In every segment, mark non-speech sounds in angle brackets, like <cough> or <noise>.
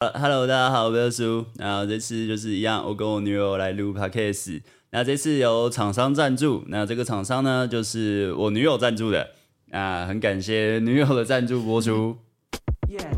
呃哈喽，大家好，我是苏。然后这次就是一样，我跟我女友来录 podcast。那这次有厂商赞助，那这个厂商呢，就是我女友赞助的。啊，很感谢女友的赞助播出。Yeah.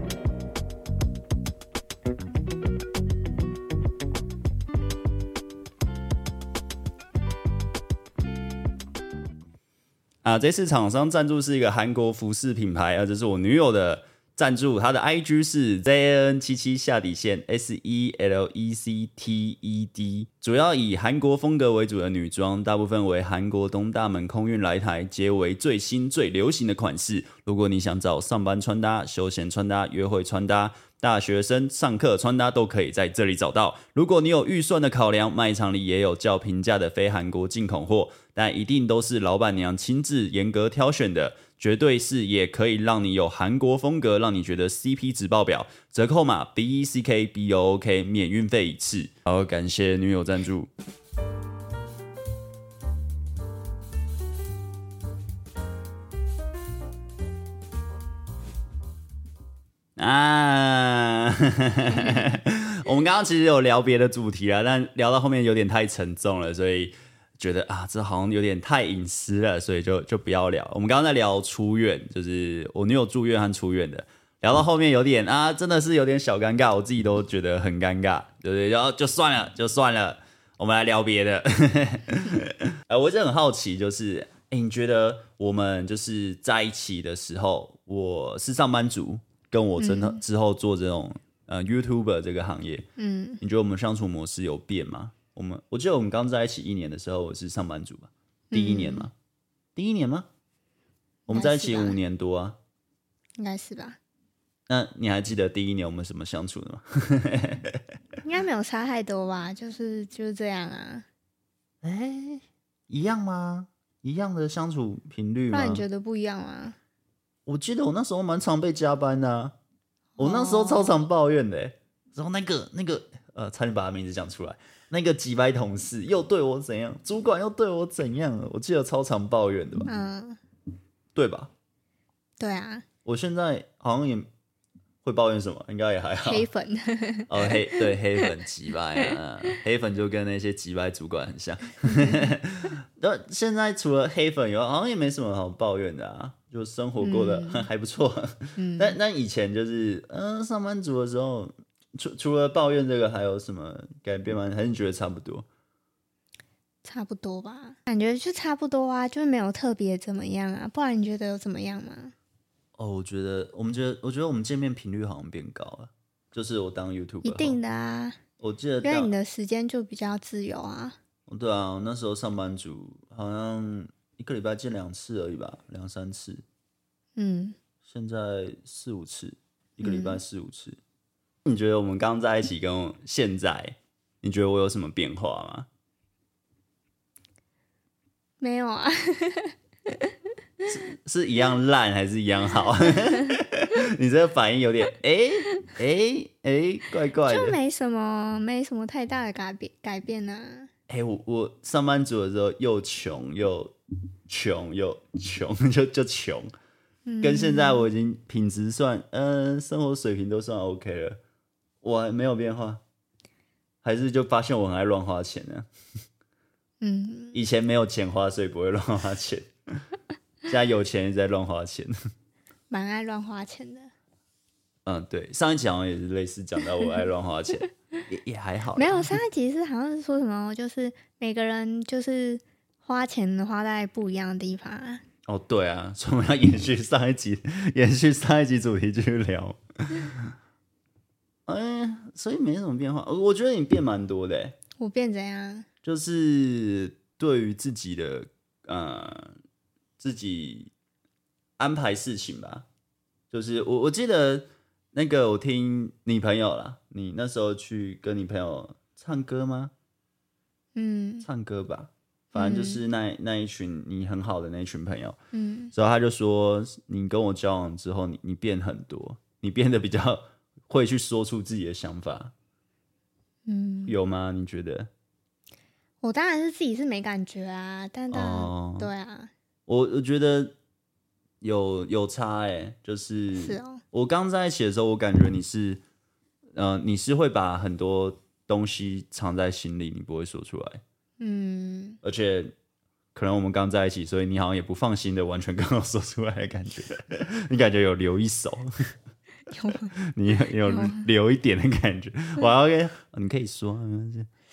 啊，这次厂商赞助是一个韩国服饰品牌，啊，这是我女友的。赞助他的 IG 是 ZN 七七下底线 S E L E C T E D，主要以韩国风格为主的女装，大部分为韩国东大门空运来台，皆为最新最流行的款式。如果你想找上班穿搭、休闲穿搭、约会穿搭、大学生上课穿搭，都可以在这里找到。如果你有预算的考量，卖场里也有较平价的非韩国进口货，但一定都是老板娘亲自严格挑选的。绝对是，也可以让你有韩国风格，让你觉得 CP 值爆表。折扣码 B E C K B O O K，免运费一次。好，感谢女友赞助。啊，<laughs> 我们刚刚其实有聊别的主题啊，但聊到后面有点太沉重了，所以。觉得啊，这好像有点太隐私了，所以就就不要聊。我们刚刚在聊出院，就是我女友住院和出院的，聊到后面有点啊，真的是有点小尴尬，我自己都觉得很尴尬，对不对？然后就算了，就算了，我们来聊别的。<laughs> 呃，我一直很好奇，就是，哎，你觉得我们就是在一起的时候，我是上班族，跟我真的之后做这种、嗯、呃 YouTuber 这个行业，嗯，你觉得我们相处模式有变吗？我们我记得我们刚在一起一年的时候，我是上班族吧？第一年吗？嗯、第一年吗？我们在一起五年多啊，应该是吧？那你还记得第一年我们怎么相处的吗？<laughs> 应该没有差太多吧？就是就是这样啊。哎、欸，一样吗？一样的相处频率吗？那你觉得不一样吗？我记得我那时候蛮常被加班的、啊，我那时候超常抱怨的、然后那个那个呃，差点把他名字讲出来。那个几百同事又对我怎样，主管又对我怎样？我记得超常抱怨的吧？嗯，对吧？对啊。我现在好像也会抱怨什么，应该也还好。黑粉哦，黑对黑粉几百啊，<laughs> 黑粉就跟那些几百主管很像。<laughs> 那现在除了黑粉以外，好像也没什么好抱怨的啊，就生活过得 <laughs> 还不错。嗯，但但以前就是嗯，上班族的时候。除除了抱怨这个，还有什么改变吗？还是觉得差不多？差不多吧，感觉就差不多啊，就是没有特别怎么样啊。不然你觉得有怎么样吗？哦，我觉得我们觉得，我觉得我们见面频率好像变高了。就是我当 YouTuber，一定的啊。我记得，因为你的时间就比较自由啊。对啊，我那时候上班族好像一个礼拜见两次而已吧，两三次。嗯。现在四五次，一个礼拜四五次。嗯你觉得我们刚在一起跟现在，你觉得我有什么变化吗？没有啊，<laughs> <laughs> 是是一样烂还是一样好？<laughs> 你这个反应有点哎哎哎，怪怪的，就没什么没什么太大的改变改变呢、啊。哎、欸，我我上班族的时候又穷又穷又穷 <laughs> 就就穷，跟现在我已经品质算嗯、呃、生活水平都算 OK 了。我还没有变化，还是就发现我很爱乱花钱呢？嗯，以前没有钱花，所以不会乱花钱。现在有钱，一直在乱花钱。<laughs> 蛮爱乱花钱的。嗯，对，上一集好像也是类似讲到我爱乱花钱，也也还好。没有，上一集是好像是说什么，就是每个人就是花钱花在不一样的地方。哦，对啊，所以我们要延续上一集，<laughs> 延续上一集主题继续聊。<laughs> 哎，所以没什么变化。我觉得你变蛮多的。我变怎样？就是对于自己的呃，自己安排事情吧。就是我我记得那个，我听你朋友啦，你那时候去跟你朋友唱歌吗？嗯，唱歌吧。反正就是那、嗯、那一群你很好的那一群朋友。嗯，然后他就说，你跟我交往之后，你你变很多，你变得比较。会去说出自己的想法，嗯，有吗？你觉得？我当然是自己是没感觉啊，但当然、哦、对啊，我我觉得有有差哎、欸，就是，是哦，我刚在一起的时候，我感觉你是嗯、呃，你是会把很多东西藏在心里，你不会说出来。嗯，而且可能我们刚在一起，所以你好像也不放心的完全跟我说出来的感觉，<laughs> 你感觉有留一手，<laughs> 有你有留一点的感觉。我 OK，你可以说，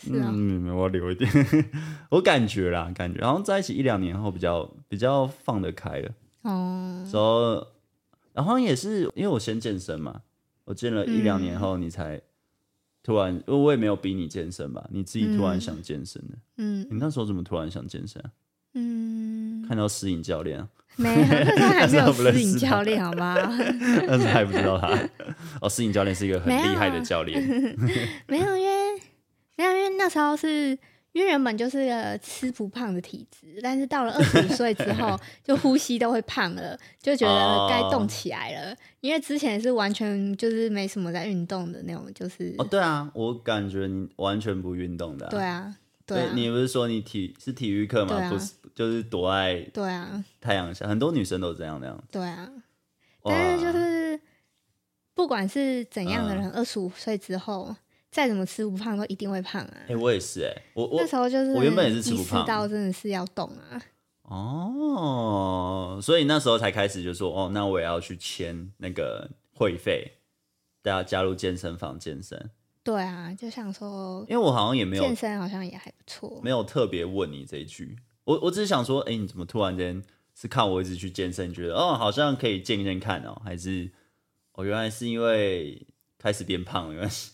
是啊、嗯，我要留一点，<laughs> 我感觉啦，感觉，然后在一起一两年后比较比较放得开了。哦，说，然后也是因为我先健身嘛。我健了一两年后，你才突然，因为我也没有逼你健身吧，你自己突然想健身的。嗯，你那时候怎么突然想健身啊？嗯，看到私隐教练啊？没有，那时候还没有私隐教练，好吗？<laughs> 但是还不知道他。哦，私隐教练是一个很厉害的教练。<laughs> 没有，那时候是。因为原本就是个吃不胖的体质，但是到了二十五岁之后，<laughs> 就呼吸都会胖了，就觉得该动起来了。Oh. 因为之前是完全就是没什么在运动的那种，就是哦，对啊，我感觉你完全不运动的、啊。对啊，对啊，你不是说你体是体育课吗？啊、不是，就是躲爱对啊太阳下，很多女生都这样那样。对啊，但是就是不管是怎样的人，二十五岁之后。再怎么吃不胖都一定会胖啊！哎、欸，我也是哎、欸，我我那时候就是我原本也是吃不胖，到真的是要动啊！哦，所以那时候才开始就说哦，那我也要去签那个会费，大家加入健身房健身。对啊，就想说，因为我好像也没有健身，好像也还不错，没有特别问你这一句。我我只是想说，哎、欸，你怎么突然间是看我一直去健身，觉得哦，好像可以健一健看哦，还是哦，原来是因为开始变胖了，原来是。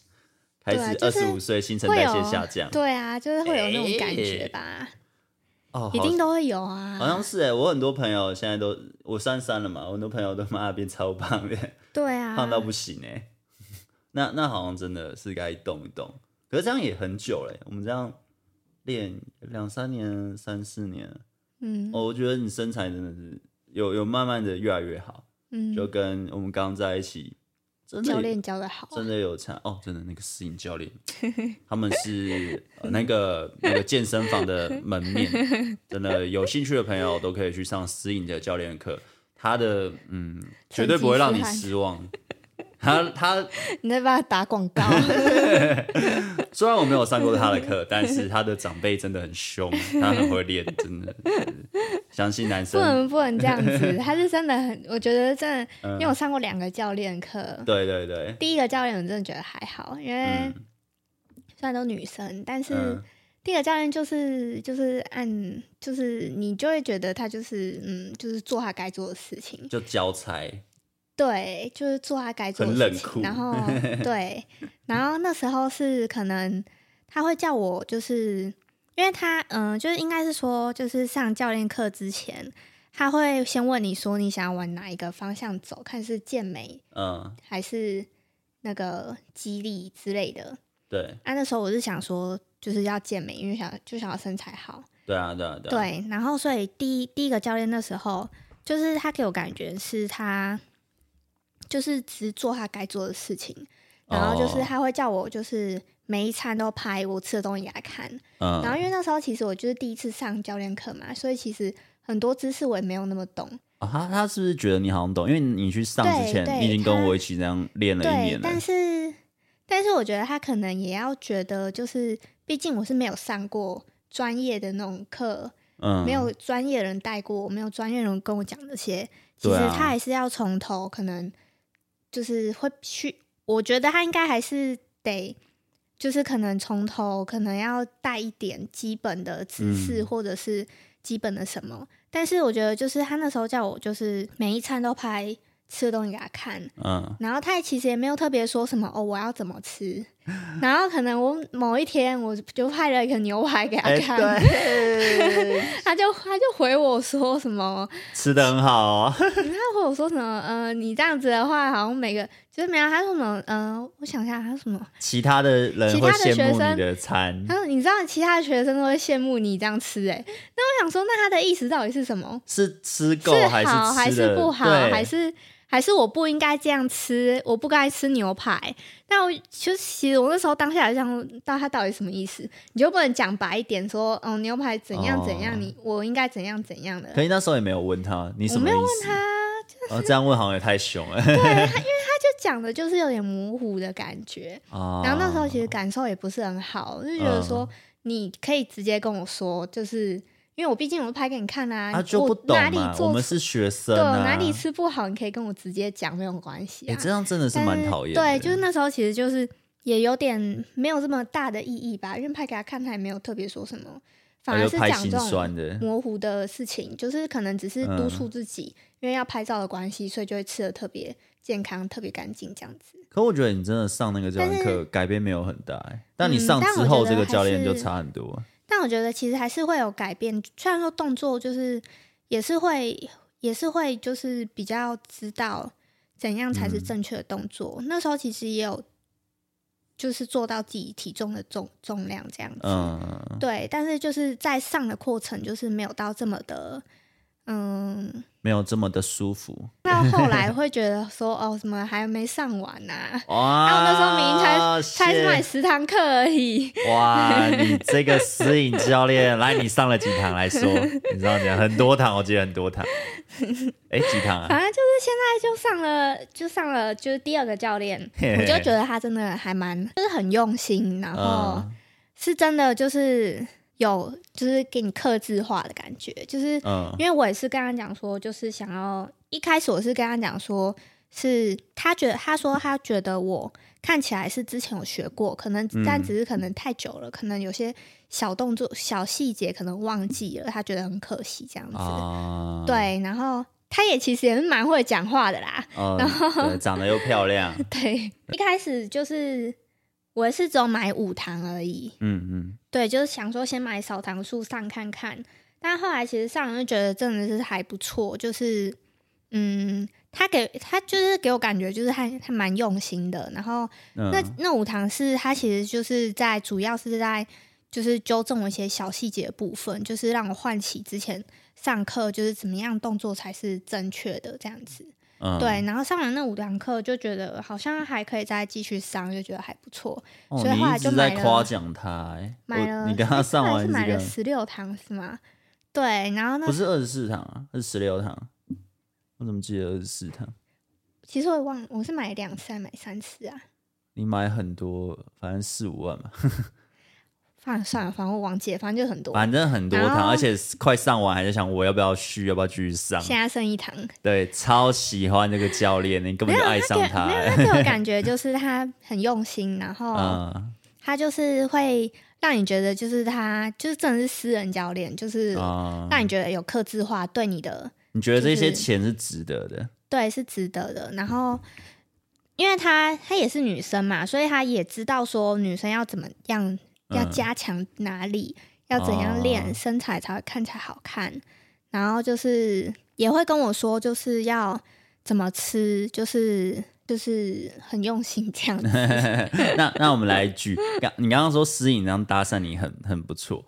开始二十五岁，新陈代谢下降。对啊，就是会有那种感觉吧。欸、哦，一定都会有啊。好像是哎，我很多朋友现在都我三三了嘛，我很多朋友都妈变超胖的。对啊，<laughs> 胖到不行哎。<laughs> 那那好像真的是该动一动。可是这样也很久嘞，我们这样练两三年、三四年，嗯，我觉得你身材真的是有有慢慢的越来越好。嗯，就跟我们刚刚在一起。教练教的好，真的有差哦！真的那个私隐教练，他们是、呃、那个那个健身房的门面，真的有兴趣的朋友都可以去上私隐的教练课，他的嗯，绝对不会让你失望。他他，你在帮他打广告。<laughs> 虽然我没有上过他的课，但是他的长辈真的很凶，他很会练，真的。相信男生不能不能这样子，<laughs> 他是真的很，我觉得真的，因为我上过两个教练课。对对对。第一个教练我真的觉得还好，因为虽然都女生，但是第一个教练就是就是按就是你就会觉得他就是嗯就是做他该做的事情，就交差。对，就是做他该做的事情。然后 <laughs> 对，然后那时候是可能他会叫我，就是因为他嗯、呃，就是应该是说，就是上教练课之前，他会先问你说你想要往哪一个方向走，看是健美，嗯，还是那个肌力之类的。对，啊，那时候我是想说，就是要健美，因为想就想要身材好。对啊，对啊，对啊。对，然后所以第一第一个教练那时候，就是他给我感觉是他。就是只做他该做的事情，然后就是他会叫我，就是每一餐都拍我吃的东西给他看。嗯，然后因为那时候其实我就是第一次上教练课嘛，所以其实很多知识我也没有那么懂。啊，他他是不是觉得你好像懂？因为你去上之前，你已经跟我一起这样练了一年了。但是，但是我觉得他可能也要觉得，就是毕竟我是没有上过专业的那种课，嗯，没有专业的人带过我，没有专业的人跟我讲这些，其实他还是要从头可能。就是会去，我觉得他应该还是得，就是可能从头可能要带一点基本的知识，或者是基本的什么。嗯、但是我觉得，就是他那时候叫我，就是每一餐都拍吃的东西给他看，嗯，然后他其实也没有特别说什么哦，我要怎么吃。<laughs> 然后可能我某一天我就派了一个牛排给他看，欸、<laughs> 他就他就回我说什么 <laughs> 吃的很好啊，他回我说什么呃，你这样子的话，好像每个就是没有，他说什么呃，我想一下，他说什么？其他的人会羡慕你的餐，他说你知道其他的学生都会羡慕你这样吃哎，那我想说，那他的意思到底是什么？是吃够还是好还是不好？还是？还是我不应该这样吃，我不该吃牛排。但我就其实我那时候当下就想，到他到底什么意思？你就不能讲白一点说，哦，牛排怎样怎样，哦、你我应该怎样怎样的？可是那时候也没有问他，你什么意思？我没有问他，就是、哦，这样问好像也太凶了。对，<laughs> 他因为他就讲的就是有点模糊的感觉。哦、然后那时候其实感受也不是很好，就觉得说你可以直接跟我说，就是因为我毕竟我拍给你看啊，他就不懂嘛。我哪里做我们是学生、啊，对，哪里吃不好，你可以跟我直接讲，没有关系、啊。哎、欸，这样真的是蛮讨厌。对，就是那时候其实就是也有点没有这么大的意义吧，因为拍给他看，他也没有特别说什么。反而是讲这种模糊的事情，就是可能只是督促自己，嗯、因为要拍照的关系，所以就会吃的特别健康、特别干净这样子。可我觉得你真的上那个教练课改变没有很大，哎，但你上之后这个教练就差很多、我觉得其实还是会有改变，虽然说动作就是也是会也是会就是比较知道怎样才是正确的动作。嗯、那时候其实也有。就是做到自己体重的重重量这样子，嗯，对，但是就是在上的过程，就是没有到这么的，嗯。没有这么的舒服。到后来会觉得说，哦，什么还没上完呐、啊？哇！<laughs> 然后那时候明明才才买十堂课而已。哇！你这个私影教练，来，你上了几堂来说？<laughs> 你知道吗？很多堂，我记得很多堂。哎，几堂啊？反正就是现在就上了，就上了，就是第二个教练，我就觉得他真的还蛮，就是很用心，然后 <laughs> 是真的就是。有，就是给你克制化的感觉，就是，因为我也是跟他讲说，就是想要一开始我是跟他讲说，是他觉得他说他觉得我看起来是之前有学过，可能但只是可能太久了，可能有些小动作、小细节可能忘记了，他觉得很可惜这样子。对，然后他也其实也是蛮会讲话的啦，<laughs> 然后 <laughs> 长得又漂亮。<laughs> 对，一开始就是。我是只有买五堂而已，嗯嗯，对，就是想说先买少堂数上看看，但后来其实上就觉得真的是还不错，就是，嗯，他给他就是给我感觉就是还还蛮用心的，然后那那五堂是他其实就是在主要是在就是纠正我一些小细节部分，就是让我唤起之前上课就是怎么样动作才是正确的这样子。嗯、对，然后上完那五堂课，就觉得好像还可以再继续上，就觉得还不错，哦、所以后来就买了。夸奖他，买了。你跟他 <laughs> 上完是买了十六堂是吗？对，然后那不是二十四堂啊，是十六堂。我怎么记得二十四堂？其实我忘，我是买两次还买三次啊？你买很多，反正四五万嘛。算了算了，反正我忘记了，反正就很多，反正很多堂，而且快上完还在想我要不要续，要不要继续上。现在剩一堂。对，超喜欢这个教练，你根本就爱上他。没有，他给我感觉 <laughs> 就是他很用心，然后他就是会让你觉得就是他就是真的是私人教练，就是让你觉得有克制化对你的。你觉得这些钱是值得的？对，是值得的。然后，因为他他也是女生嘛，所以他也知道说女生要怎么样。要加强哪里？嗯、要怎样练身材才会看起来好看？哦、然后就是也会跟我说，就是要怎么吃，就是就是很用心这样子。<laughs> 那那我们来举，刚你刚刚说私影这样搭讪你很很不错，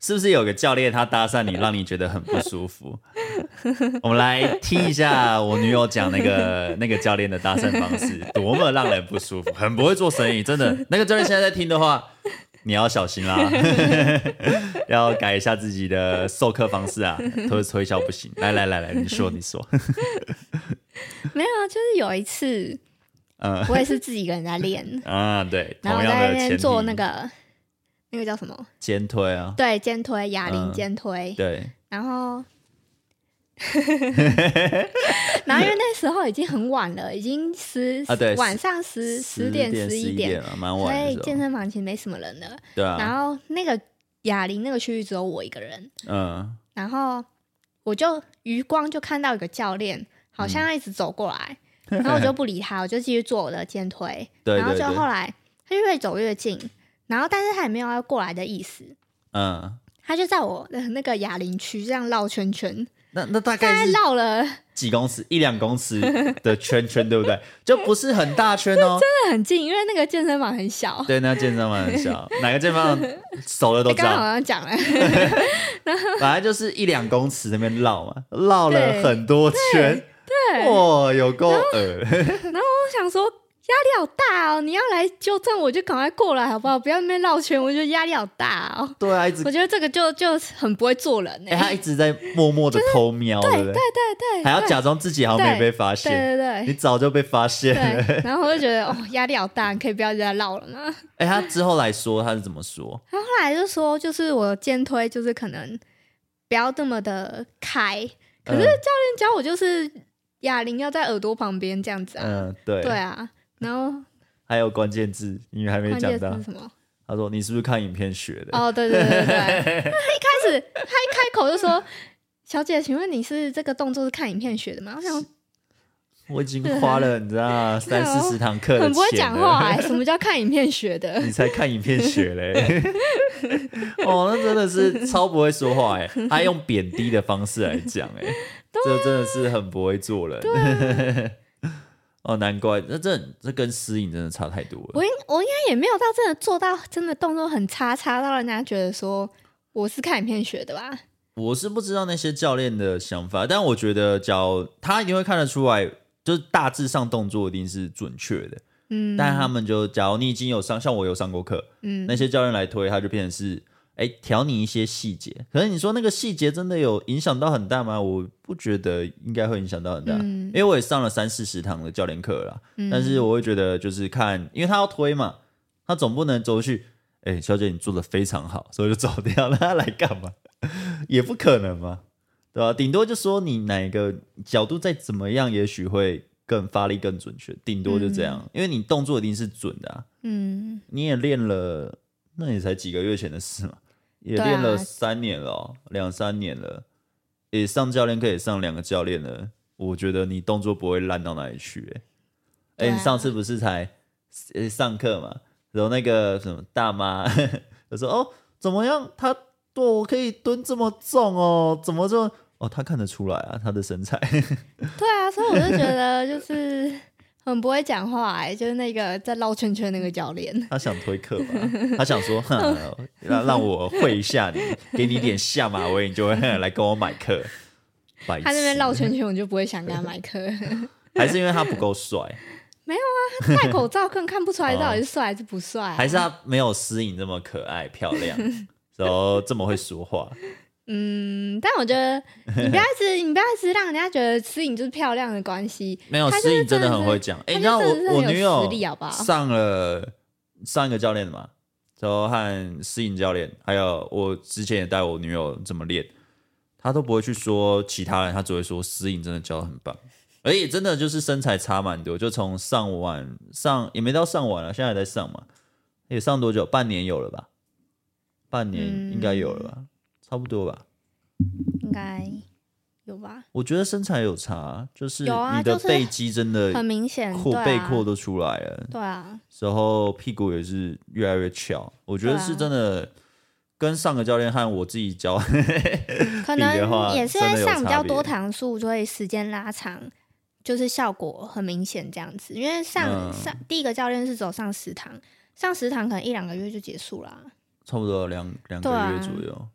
是不是有个教练他搭讪你，让你觉得很不舒服？<laughs> 我们来听一下我女友讲那个那个教练的搭讪方式，多么让人不舒服，很不会做生意，真的。那个教练现在在听的话。你要小心啦，<laughs> 要改一下自己的授课方式啊，推推销不行。来来来来，你说 <laughs> 你说，没有啊，就是有一次，嗯，我也是自己一个人在练。<laughs> 啊，对，然后在那边做那个那个叫什么？肩推啊，对，肩推哑铃肩推，对，然后。<laughs> 然后因为那时候已经很晚了，已经十、啊、晚上十十点十一点了，蛮晚，所以健身房其实没什么人了。对啊。然后那个哑铃那个区域只有我一个人。嗯。然后我就余光就看到一个教练，好像一直走过来，嗯、<laughs> 然后我就不理他，我就继续做我的肩推。对，对，对。然后就后来他就越走越近，然后但是他也没有要过来的意思。嗯。他就在我的那个哑铃区这样绕圈圈。那那大概绕了几公尺，一两公尺的圈圈，对不对？<laughs> 就不是很大圈哦，<laughs> 真的很近，因为那个健身房很小。对，那健身房很小，哪个健身房熟的都知道。刚刚好像讲了，<laughs> 本来就是一两公尺那边绕嘛，绕了很多圈，对，哇，有够恶。然后我想说，力好大哦！你要来纠正我就赶快过来好不好？不要那边绕圈，我觉得压力好大哦。对啊，一直我觉得这个就就很不会做人哎、欸。他一直在默默的偷瞄，<laughs> 就是、对不对？对对对，还要假装自己好像没被发现。对对对，你早就被发现了。然后我就觉得哦，压力好大，你可以不要再绕了吗？<laughs> 哎、欸，他之后来说他是怎么说？他后来就说，就是我肩推就是可能不要这么的开，可是教练教我就是哑铃要在耳朵旁边这样子啊。嗯，对。对啊，然后。还有关键字，你还没讲到。什么？他说：“你是不是看影片学的？”哦，对对对对，<laughs> 他一开始他一开口就说：“小姐，请问你是这个动作是看影片学的吗？”我想，我已经花了你知道 <laughs> 三四十堂课，很不会讲话哎。<laughs> 什么叫看影片学的？你才看影片学嘞！哦，那真的是超不会说话哎，他用贬低的方式来讲哎，这真的是很不会做人。哦，难怪，那这这跟私隐真的差太多了。我应我应该也没有到真的做到真的动作很差，差到人家觉得说我是看影片学的吧？我是不知道那些教练的想法，但我觉得，假如他一定会看得出来，就是大致上动作一定是准确的。嗯，但他们就假如你已经有上，像我有上过课，嗯，那些教练来推，他就变成是。哎，调你一些细节，可是你说那个细节真的有影响到很大吗？我不觉得应该会影响到很大，嗯、因为我也上了三四十堂的教练课了，嗯、但是我会觉得就是看，因为他要推嘛，他总不能走去，哎，小姐你做的非常好，所以就走掉让，他来干嘛？<laughs> 也不可能嘛，对吧？顶多就说你哪个角度再怎么样，也许会更发力更准确，顶多就这样，嗯、因为你动作一定是准的，啊，嗯，你也练了，那也才几个月前的事嘛。也练了三年了，喔，两、啊、三年了，也上教练课也上两个教练了。我觉得你动作不会烂到哪里去，欸。哎、啊欸，你上次不是才上课嘛？然后那个什么大妈，她说：“哦，怎么样？他对我可以蹲这么重哦？怎么这？哦，他看得出来啊，他的身材。<laughs> ”对啊，所以我就觉得就是。很不会讲话哎、欸，就是那个在绕圈圈那个教练，<laughs> 他想推课吧？他想说，哼，让让我会一下你，给你一点下马威，你就会来跟我买课。他那边绕圈圈，我就不会想跟他买课。<laughs> 还是因为他不够帅？没有啊，他戴口罩更看不出来到底是帅还是不帅、啊哦。还是他没有诗颖这么可爱漂亮，<laughs> 然后这么会说话。嗯，但我觉得 <laughs> 你不要一直，你不要一直让人家觉得思颖就是漂亮的关系。没有，思颖真的很会讲。哎、欸，你知道我我女友上了上一个教练嘛，然后和思颖教练，还有我之前也带我女友怎么练，他都不会去说其他人，他只会说思颖真的教的很棒，而且真的就是身材差蛮多，就从上晚上也没到上晚了，现在还在上嘛，也上多久？半年有了吧？半年应该有了吧？嗯差不多吧，应该有吧。我觉得身材有差，就是你的背肌真的很明显，阔背阔都出来了。对啊，然后屁股也是越来越翘。我觉得是真的，跟上个教练和我自己教，可能 <laughs> 也是在上比较多堂数，所以时间拉长，就是效果很明显这样子。因为上上第一个教练是走上食堂，上食堂可能一两个月就结束了，差不多两两个月左右。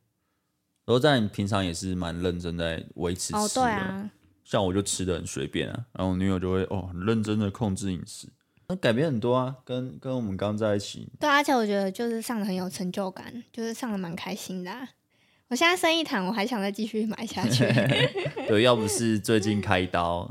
然后在你平常也是蛮认真在维持吃的，哦啊、像我就吃的很随便啊，然后我女友就会哦很认真的控制饮食，那改变很多啊，跟跟我们刚在一起。对，而且我觉得就是上的很有成就感，就是上的蛮开心的、啊。我现在生一堂，我还想再继续买下去。<laughs> 对，要不是最近开刀。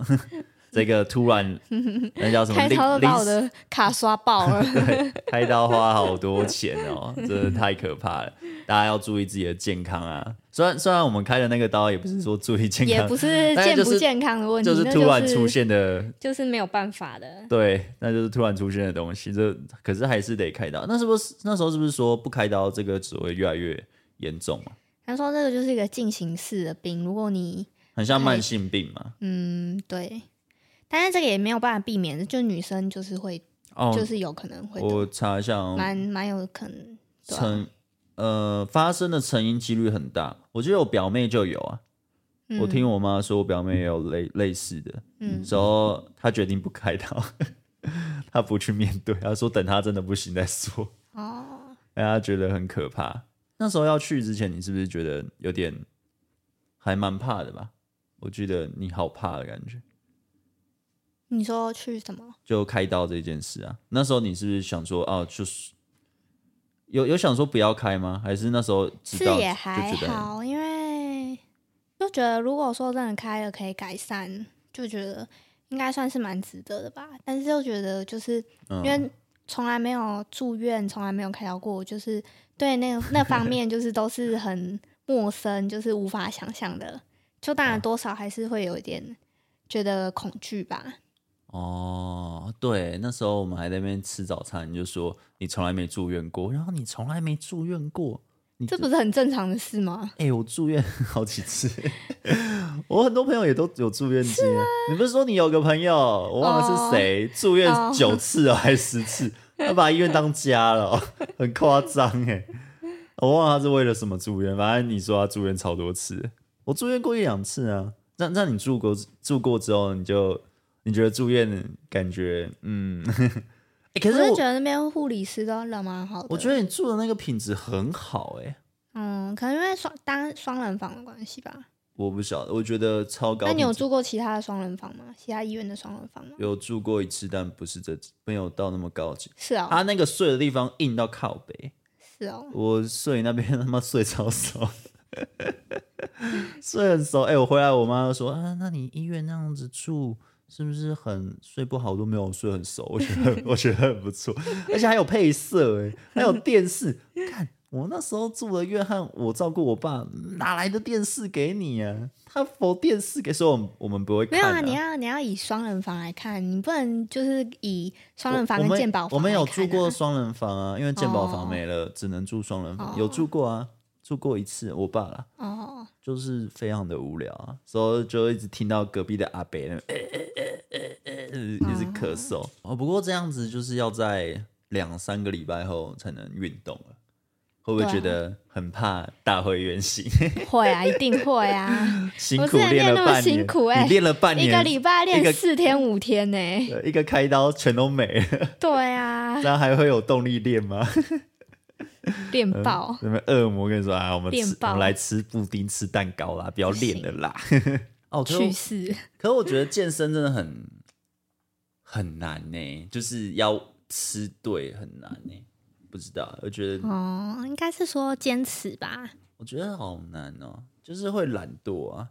这个突然 <laughs> 那叫什么？开刀把我的卡刷爆了。<laughs> 对，开刀花好多钱哦，<laughs> 真的太可怕了。大家要注意自己的健康啊！虽然虽然我们开的那个刀也不是说注意健康，也不是健不健康的问题，就是突然出现的，就是没有办法的。对，那就是突然出现的东西。这可是还是得开刀。那是不是那时候是不是说不开刀这个只会越来越严重啊？他说这个就是一个进行式的病，如果你很像慢性病嘛。嗯，对。但是这个也没有办法避免，就女生就是会，哦、就是有可能会。我查一下、哦，蛮蛮有可能成呃发生的成因几率很大。我觉得我表妹就有啊，嗯、我听我妈说，我表妹也有类类似的，嗯，然后她决定不开刀，<laughs> 她不去面对，她说等她真的不行再说。哦，<laughs> 大家觉得很可怕。那时候要去之前，你是不是觉得有点还蛮怕的吧？我记得你好怕的感觉。你说去什么？就开刀这件事啊？那时候你是不是想说，哦，就是有有想说不要开吗？还是那时候知道是也还好，因为就觉得如果说真的开了可以改善，就觉得应该算是蛮值得的吧。但是又觉得就是因为从来没有住院，从来没有开刀过，就是对那那方面就是都是很陌生，就是无法想象的。就当然多少还是会有一点觉得恐惧吧。哦，对，那时候我们还在那边吃早餐，你就说你从来没住院过，然后你从来没住院过，你这不是很正常的事吗？<laughs> 哎、欸，我住院 <laughs> 好几次，<laughs> 我很多朋友也都有住院经验。啊、你不是说你有个朋友，我忘了是谁，哦、住院九次哦，还是十次？他把医院当家了，很夸张哎。我忘了他是为了什么住院，反正你说他住院超多次。我住院过一两次啊，那那你住过住过之后，你就你觉得住院感觉，嗯，欸、<laughs> 可是我，我觉得那边护理师都人蛮好的。我觉得你住的那个品质很好、欸，哎，嗯，可能因为双单双人房的关系吧。我不晓得，我觉得超高。那你有住过其他的双人房吗？其他医院的双人房吗？有住过一次，但不是这没有到那么高级。是啊、哦，他那个睡的地方硬到靠北。是哦，我睡那边他妈睡超熟。<laughs> 睡很熟，哎、欸，我回来，我妈就说啊，那你医院那样子住，是不是很睡不好？都没有睡很熟，<laughs> 我觉得 <laughs> 我觉得很不错，<laughs> 而且还有配色，哎，还有电视。看我那时候住的约翰我照顾我爸，哪来的电视给你啊？他否电视给，说我们我们不会看、啊。没有啊，你要你要以双人房来看，你不能就是以双人房跟鉴宝房、啊我。我们有住过双人房啊，因为鉴宝房没了，哦、只能住双人房。有住过啊。住过一次，我爸啦，哦，oh. 就是非常的无聊啊，所以就一直听到隔壁的阿伯那、欸欸欸欸、一直咳嗽哦。Oh. 不过这样子就是要在两三个礼拜后才能运动了，会不会觉得很怕大会原形？<laughs> 会啊，一定会啊！<laughs> 辛苦练了半年，辛苦欸、你练了半年，一个礼拜练四天五天呢、<laughs> 欸，一个开刀全都没了。对啊，这样还会有动力练吗？练爆！什么恶魔跟你说啊？我们吃，我们来吃布丁、吃蛋糕啦，不要练了啦！哦，去世。可是我觉得健身真的很很难呢，就是要吃对很难呢。不知道，我觉得哦，应该是说坚持吧。我觉得好难哦，就是会懒惰啊。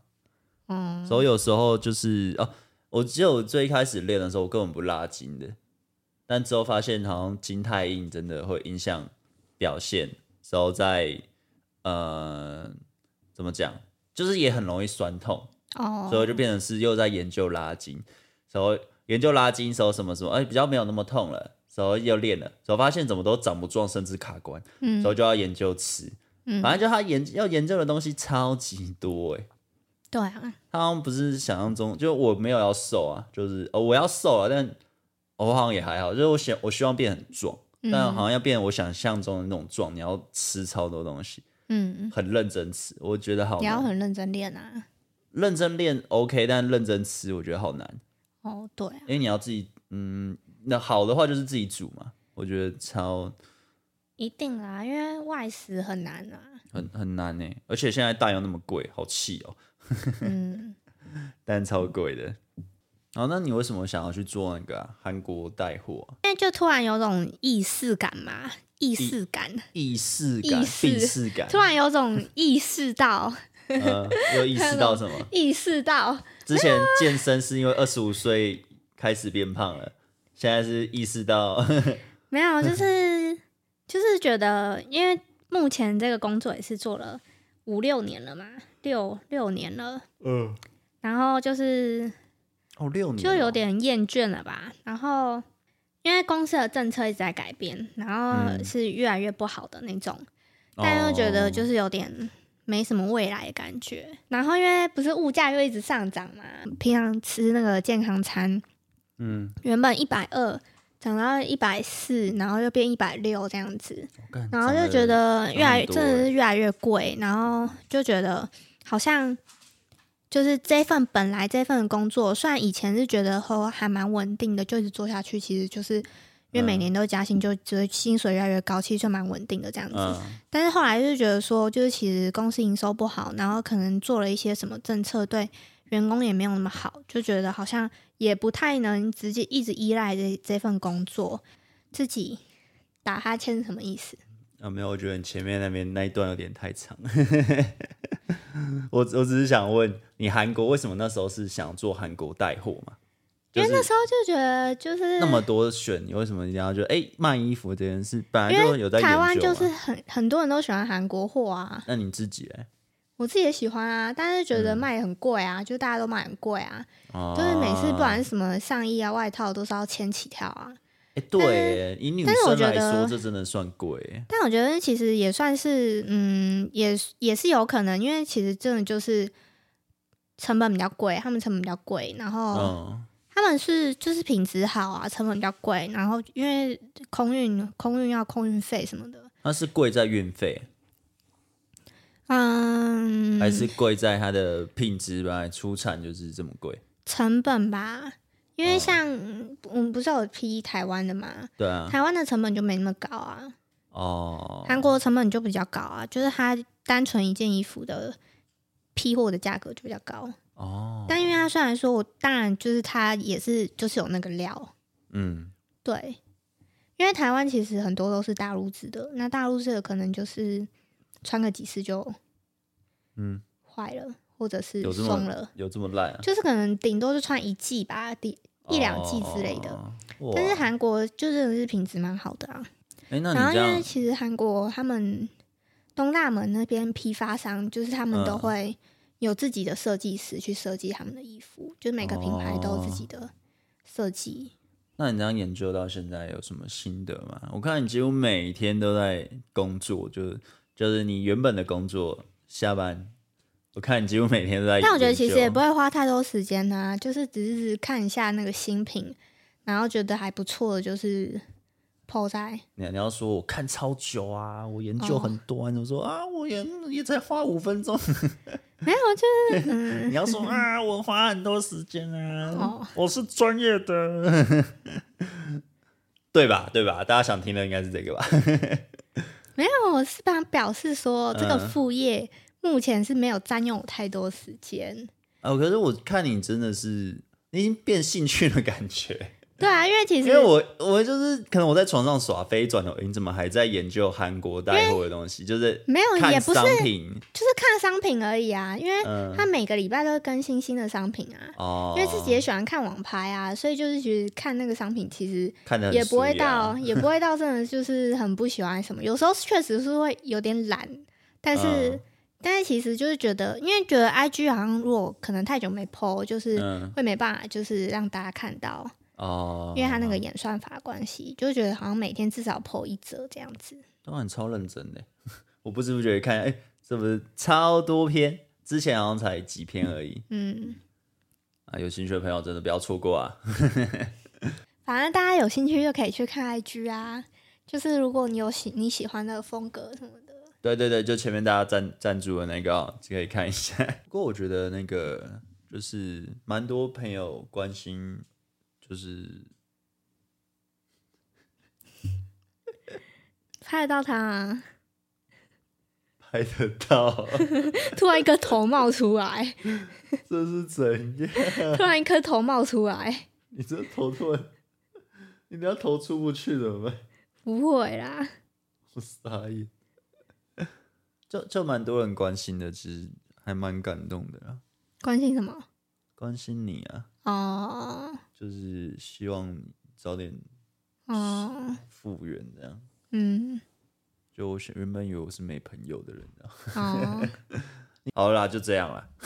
嗯，所以有时候就是哦，我记得我最开始练的时候，我根本不拉筋的，但之后发现好像筋太硬，真的会影响。表现时候在呃怎么讲，就是也很容易酸痛哦，oh. 所以就变成是又在研究拉筋，然后研究拉筋时候什么什么，哎比较没有那么痛了，然后又练了，然后发现怎么都长不壮，甚至卡关，嗯，所以就要研究吃，嗯，反正就他研要研究的东西超级多哎，对啊，他好像不是想象中，就我没有要瘦啊，就是哦我要瘦啊，但我好像也还好，就是我想我希望变很壮。但好像要变我想象中的那种壮，你要吃超多东西，嗯，很认真吃，我觉得好。你要很认真练啊，认真练 OK，但认真吃我觉得好难。哦，对啊，因为你要自己，嗯，那好的话就是自己煮嘛，我觉得超一定啦，因为外食很难啊，很很难呢，而且现在蛋又那么贵，好气哦，嗯，<laughs> 蛋超贵的。哦，那你为什么想要去做那个啊、韩国带货？因为就突然有种意识感嘛，意识感，意识感，意识感，突然有种意识到，呃，有意识到什么？意识到之前健身是因为二十五岁开始变胖了，现在是意识到 <laughs> 没有，就是就是觉得，因为目前这个工作也是做了五六年了嘛，六六年了，嗯，然后就是。哦，六年就有点厌倦了吧？然后因为公司的政策一直在改变，然后是越来越不好的那种，嗯、但又觉得就是有点没什么未来的感觉。哦、然后因为不是物价又一直上涨嘛，平常吃那个健康餐，嗯，原本一百二涨到一百四，然后又变一百六这样子，然后就觉得越来真的是越来越贵，然后就觉得好像。就是这份本来这份工作，虽然以前是觉得说还蛮稳定的，就一直做下去，其实就是因为每年都加薪，就觉得薪水越来越高，其实就蛮稳定的这样子。嗯、但是后来就是觉得说，就是其实公司营收不好，然后可能做了一些什么政策，对员工也没有那么好，就觉得好像也不太能直接一直依赖这这份工作。自己打哈欠是什么意思？啊，没有，我觉得你前面那边那一段有点太长。<laughs> 我我只是想问你，韩国为什么那时候是想做韩国带货嘛？因为那时候就觉得就是那么多选，你为什么一定要觉得哎卖衣服这件事本来就？台湾就是很很多人都喜欢韩国货啊。那你自己嘞？我自己也喜欢啊，但是觉得卖很贵啊，嗯、就大家都卖很贵啊，啊，就是每次不管是什么上衣啊、外套都是要千起跳啊。哎、欸，对，以女生来说，这真的算贵。但我觉得其实也算是，嗯，也也是有可能，因为其实真的就是成本比较贵，他们成本比较贵，然后。嗯他们是就是品质好啊，成本比较贵，然后因为空运空运要空运费什么的，那是贵在运费，嗯，还是贵在它的品质吧？出产就是这么贵，成本吧？因为像、哦、我们不是有批台湾的嘛？对啊，台湾的成本就没那么高啊。哦，韩国的成本就比较高啊，就是它单纯一件衣服的批货的价格就比较高。哦，但因为他虽然说我当然就是他也是就是有那个料，嗯，对，因为台湾其实很多都是大陆制的，那大陆制的可能就是穿个几次就，嗯，坏了或者是松了，有这么烂啊？就是可能顶多是穿一季吧，第一两季之类的。哦、但是韩国就真的是品质蛮好的啊。然后因为其实韩国他们东大门那边批发商就是他们都会。嗯有自己的设计师去设计他们的衣服，就每个品牌都有自己的设计。哦。那你这样研究到现在有什么心得吗？我看你几乎每天都在工作，就是就是你原本的工作下班，我看你几乎每天都在。但我觉得其实也不会花太多时间啊，就是只是看一下那个新品，然后觉得还不错的就是。泡在你你要说我看超久啊，我研究很多，啊，你、哦、说啊，我也也才花五分钟，<laughs> 没有就是、嗯、你要说啊，我花很多时间啊，哦、我是专业的，<laughs> 对吧？对吧？大家想听的应该是这个吧？<laughs> 没有，我是想表示说这个副业目前是没有占用我太多时间。哦，可是我看你真的是你已经变兴趣的感觉。对啊，因为其实因为我我就是可能我在床上耍飞转头，你怎么还在研究韩国带货的东西？就是没有，也不是，就是看商品而已啊。因为他每个礼拜都会更新新的商品啊。哦、嗯。因为自己也喜欢看网拍啊，所以就是觉得看那个商品其实也不会到，也不会到真的就是很不喜欢什么。有时候确实是会有点懒，但是、嗯、但是其实就是觉得，因为觉得 IG 好像如果可能太久没 po，就是会没办法，就是让大家看到。哦，因为他那个演算法关系，就觉得好像每天至少 po 一折这样子。当然超认真的，<laughs> 我不知不觉看，哎、欸，是不是超多篇？之前好像才几篇而已。嗯，啊，有兴趣的朋友真的不要错过啊！<laughs> 反正大家有兴趣就可以去看 IG 啊，就是如果你有喜你喜欢的风格什么的。对对对，就前面大家赞赞助的那个、哦，就可以看一下。<laughs> 不过我觉得那个就是蛮多朋友关心。就是 <laughs> 拍得到他啊，拍得到。<laughs> 突然一颗头冒出来，<laughs> 这是怎样？突然一颗头冒出来，你这头突然，你那头出不去怎么办？不会啦，我傻眼。就就蛮多人关心的，其实还蛮感动的啊。关心什么？关心你啊。哦、oh.，就是希望你早点哦复原这样，嗯、oh.，就我原本以为我是没朋友的人，哦、oh. <laughs> 好啦，就这样了。<laughs>